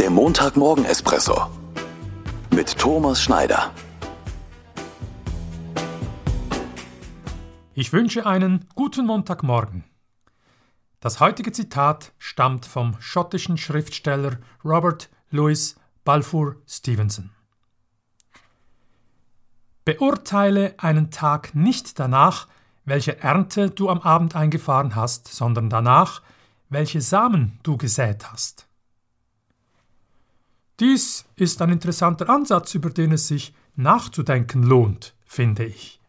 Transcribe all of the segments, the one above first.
Der Montagmorgen-Espresso mit Thomas Schneider. Ich wünsche einen guten Montagmorgen. Das heutige Zitat stammt vom schottischen Schriftsteller Robert Louis Balfour Stevenson. Beurteile einen Tag nicht danach, welche Ernte du am Abend eingefahren hast, sondern danach, welche Samen du gesät hast. Dies ist ein interessanter Ansatz, über den es sich nachzudenken lohnt, finde ich.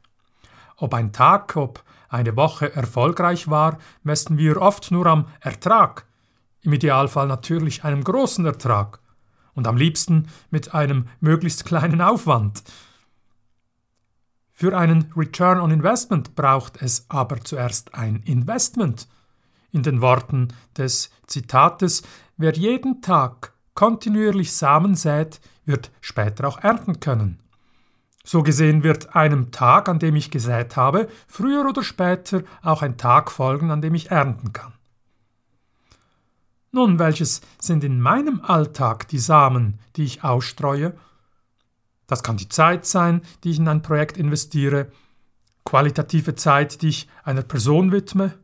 Ob ein Tag, ob eine Woche erfolgreich war, messen wir oft nur am Ertrag, im Idealfall natürlich einem großen Ertrag und am liebsten mit einem möglichst kleinen Aufwand. Für einen Return on Investment braucht es aber zuerst ein Investment. In den Worten des Zitates, wer jeden Tag kontinuierlich Samen sät, wird später auch ernten können. So gesehen wird einem Tag, an dem ich gesät habe, früher oder später auch ein Tag folgen, an dem ich ernten kann. Nun, welches sind in meinem Alltag die Samen, die ich ausstreue das kann die Zeit sein, die ich in ein Projekt investiere, qualitative Zeit, die ich einer Person widme,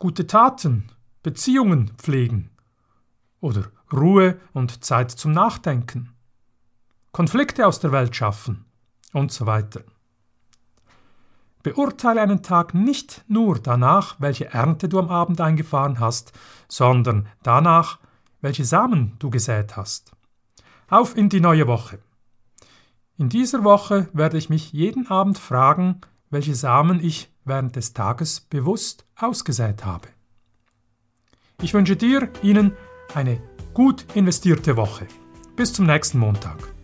gute Taten, Beziehungen pflegen oder Ruhe und Zeit zum Nachdenken, Konflikte aus der Welt schaffen und so weiter. Beurteile einen Tag nicht nur danach, welche Ernte du am Abend eingefahren hast, sondern danach, welche Samen du gesät hast. Auf in die neue Woche. In dieser Woche werde ich mich jeden Abend fragen, welche Samen ich während des Tages bewusst ausgesät habe. Ich wünsche dir, Ihnen eine gut investierte Woche. Bis zum nächsten Montag.